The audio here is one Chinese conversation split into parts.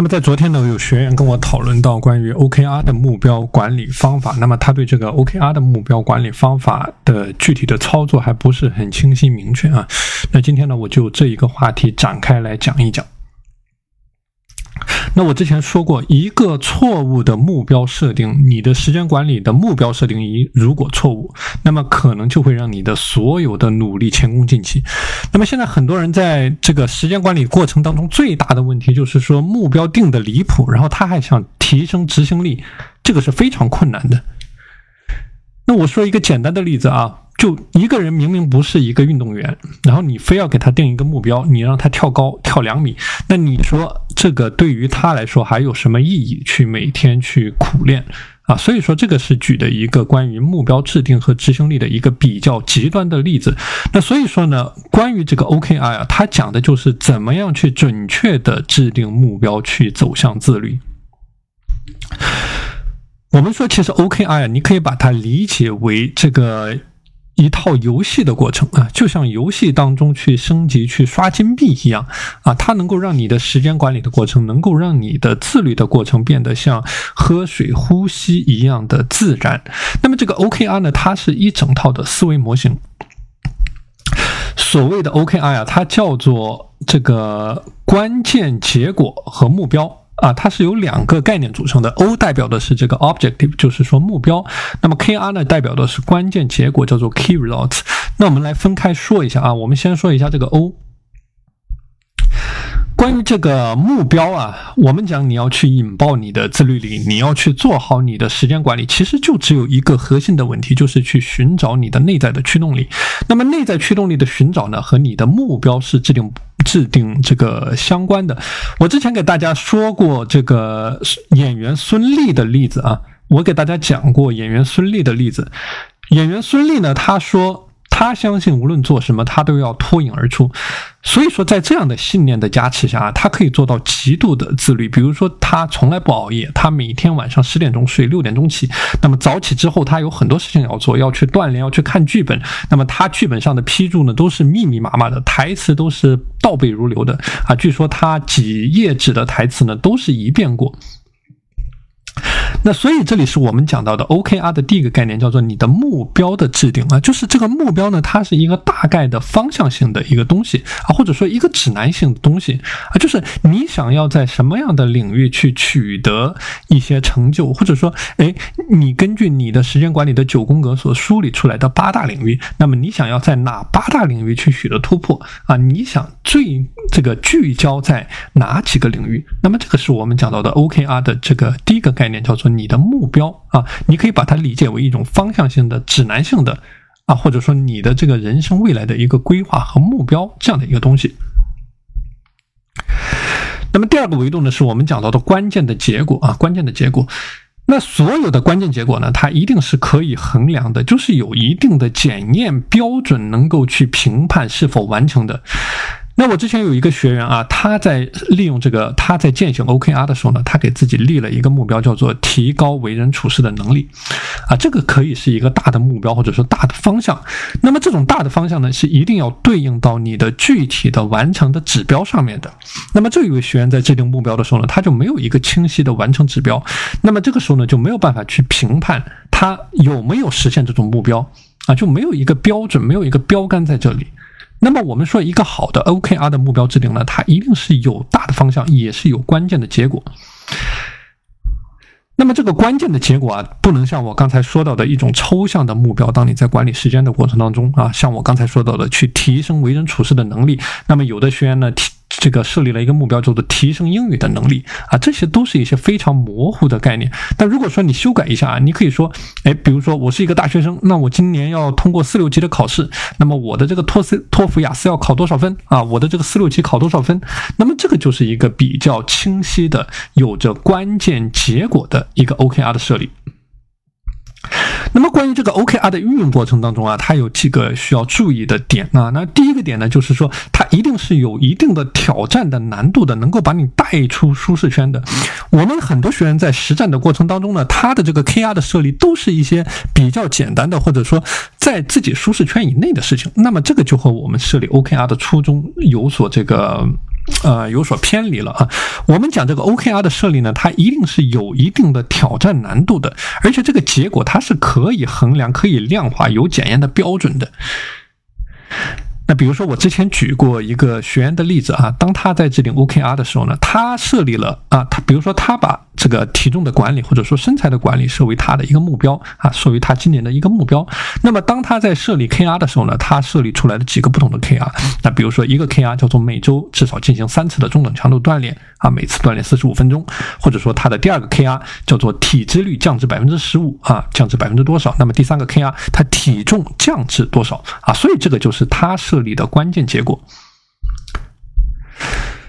那么在昨天呢，有学员跟我讨论到关于 OKR 的目标管理方法。那么他对这个 OKR 的目标管理方法的具体的操作还不是很清晰明确啊。那今天呢，我就这一个话题展开来讲一讲。那我之前说过，一个错误的目标设定，你的时间管理的目标设定一如果错误，那么可能就会让你的所有的努力前功尽弃。那么现在很多人在这个时间管理过程当中，最大的问题就是说目标定的离谱，然后他还想提升执行力，这个是非常困难的。那我说一个简单的例子啊。就一个人明明不是一个运动员，然后你非要给他定一个目标，你让他跳高跳两米，那你说这个对于他来说还有什么意义？去每天去苦练啊？所以说这个是举的一个关于目标制定和执行力的一个比较极端的例子。那所以说呢，关于这个 OKR 啊，它讲的就是怎么样去准确的制定目标，去走向自律。我们说，其实 OKR 啊，你可以把它理解为这个。一套游戏的过程啊，就像游戏当中去升级、去刷金币一样啊，它能够让你的时间管理的过程，能够让你的自律的过程变得像喝水、呼吸一样的自然。那么这个 OKR 呢，它是一整套的思维模型。所谓的 OKR 啊，它叫做这个关键结果和目标。啊，它是由两个概念组成的。O 代表的是这个 objective，就是说目标。那么 KR 呢，代表的是关键结果，叫做 key results。那我们来分开说一下啊。我们先说一下这个 O。关于这个目标啊，我们讲你要去引爆你的自律力，你要去做好你的时间管理，其实就只有一个核心的问题，就是去寻找你的内在的驱动力。那么内在驱动力的寻找呢，和你的目标是制定制定这个相关的。我之前给大家说过这个演员孙俪的例子啊，我给大家讲过演员孙俪的例子。演员孙俪呢，他说。他相信无论做什么，他都要脱颖而出。所以说，在这样的信念的加持下，他可以做到极度的自律。比如说，他从来不熬夜，他每天晚上十点钟睡，六点钟起。那么早起之后，他有很多事情要做，要去锻炼，要去看剧本。那么他剧本上的批注呢，都是密密麻麻的，台词都是倒背如流的啊。据说他几页纸的台词呢，都是一遍过。那所以这里是我们讲到的 OKR 的第一个概念，叫做你的目标的制定啊，就是这个目标呢，它是一个大概的方向性的一个东西啊，或者说一个指南性的东西啊，就是你想要在什么样的领域去取得一些成就，或者说，哎，你根据你的时间管理的九宫格所梳理出来的八大领域，那么你想要在哪八大领域去取得突破啊？你想最这个聚焦在哪几个领域？那么这个是我们讲到的 OKR 的这个第一个概念，叫做。你的目标啊，你可以把它理解为一种方向性的、指南性的啊，或者说你的这个人生未来的一个规划和目标这样的一个东西。那么第二个维度呢，是我们讲到的关键的结果啊，关键的结果。那所有的关键结果呢，它一定是可以衡量的，就是有一定的检验标准，能够去评判是否完成的。那我之前有一个学员啊，他在利用这个，他在践行 OKR 的时候呢，他给自己立了一个目标，叫做提高为人处事的能力，啊，这个可以是一个大的目标或者说大的方向。那么这种大的方向呢，是一定要对应到你的具体的完成的指标上面的。那么这一位学员在制定目标的时候呢，他就没有一个清晰的完成指标，那么这个时候呢，就没有办法去评判他有没有实现这种目标啊，就没有一个标准，没有一个标杆在这里。那么我们说一个好的 OKR 的目标制定呢，它一定是有大的方向，也是有关键的结果。那么这个关键的结果啊，不能像我刚才说到的一种抽象的目标。当你在管理时间的过程当中啊，像我刚才说到的，去提升为人处事的能力。那么有的学员呢提。这个设立了一个目标，叫做提升英语的能力啊，这些都是一些非常模糊的概念。但如果说你修改一下啊，你可以说，哎，比如说我是一个大学生，那我今年要通过四六级的考试，那么我的这个托斯托福雅思要考多少分啊？我的这个四六级考多少分？那么这个就是一个比较清晰的、有着关键结果的一个 OKR 的设立。那么关于这个 OKR 的运用过程当中啊，它有几个需要注意的点啊。那第一个点呢，就是说它一定是有一定的挑战的难度的，能够把你带出舒适圈的。我们很多学员在实战的过程当中呢，他的这个 KR 的设立都是一些比较简单的，或者说在自己舒适圈以内的事情。那么这个就和我们设立 OKR 的初衷有所这个呃有所偏离了啊。我们讲这个 OKR 的设立呢，它一定是有一定的挑战难度的，而且这个结果它是可以衡量、可以量化、有检验的标准的。那比如说，我之前举过一个学员的例子啊，当他在制定 OKR 的时候呢，他设立了啊，他比如说他把这个体重的管理或者说身材的管理设为他的一个目标啊，设为他今年的一个目标。那么当他在设立 KR 的时候呢，他设立出来的几个不同的 KR，那比如说一个 KR 叫做每周至少进行三次的中等强度锻炼啊，每次锻炼四十五分钟，或者说他的第二个 KR 叫做体脂率降至百分之十五啊，降至百分之多少？那么第三个 KR 他体重降至多少啊？所以这个就是他设。立的关键结果。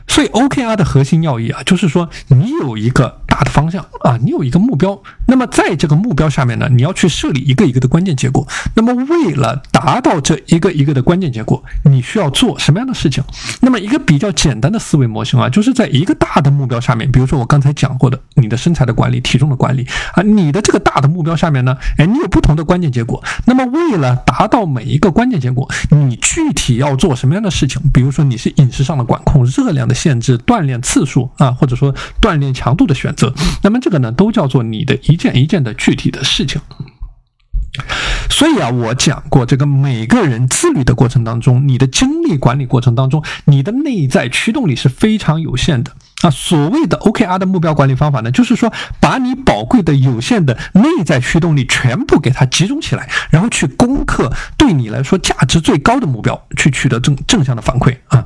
所以 OKR 的核心要义啊，就是说你有一个它的方向。啊，你有一个目标，那么在这个目标下面呢，你要去设立一个一个的关键结果。那么为了达到这一个一个的关键结果，你需要做什么样的事情？那么一个比较简单的思维模型啊，就是在一个大的目标下面，比如说我刚才讲过的，你的身材的管理、体重的管理啊，你的这个大的目标下面呢，哎，你有不同的关键结果。那么为了达到每一个关键结果，你具体要做什么样的事情？比如说你是饮食上的管控、热量的。限制锻炼次数啊，或者说锻炼强度的选择，那么这这个呢，都叫做你的一件一件的具体的事情。所以啊，我讲过，这个每个人自律的过程当中，你的精力管理过程当中，你的内在驱动力是非常有限的啊。所谓的 OKR 的目标管理方法呢，就是说把你宝贵的有限的内在驱动力全部给它集中起来，然后去攻克对你来说价值最高的目标，去取得正正向的反馈啊。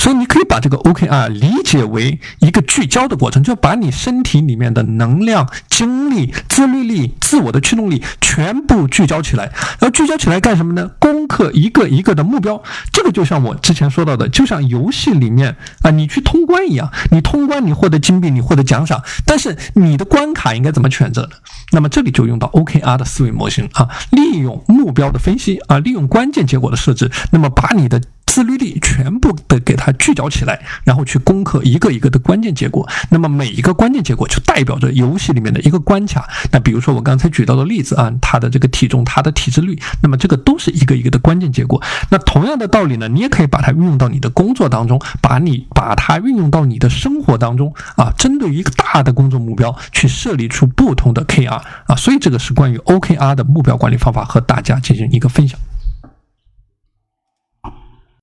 所以你可以把这个 OKR 理解为一个聚焦的过程，就把你身体里面的能量、精力、自律力、自我的驱动力全部聚焦起来。然后聚焦起来干什么呢？攻克一个一个的目标。这个就像我之前说到的，就像游戏里面啊，你去通关一样，你通关你获得金币，你获得奖赏，但是你的关卡应该怎么选择呢？那么这里就用到 OKR 的思维模型啊，利用目标的分析啊，利用关键结果的设置，那么把你的。自律力全部的给它聚焦起来，然后去攻克一个一个的关键结果。那么每一个关键结果就代表着游戏里面的一个关卡。那比如说我刚才举到的例子啊，他的这个体重，他的体脂率，那么这个都是一个一个的关键结果。那同样的道理呢，你也可以把它运用到你的工作当中，把你把它运用到你的生活当中啊，针对一个大的工作目标去设立出不同的 KR 啊。所以这个是关于 OKR 的目标管理方法，和大家进行一个分享。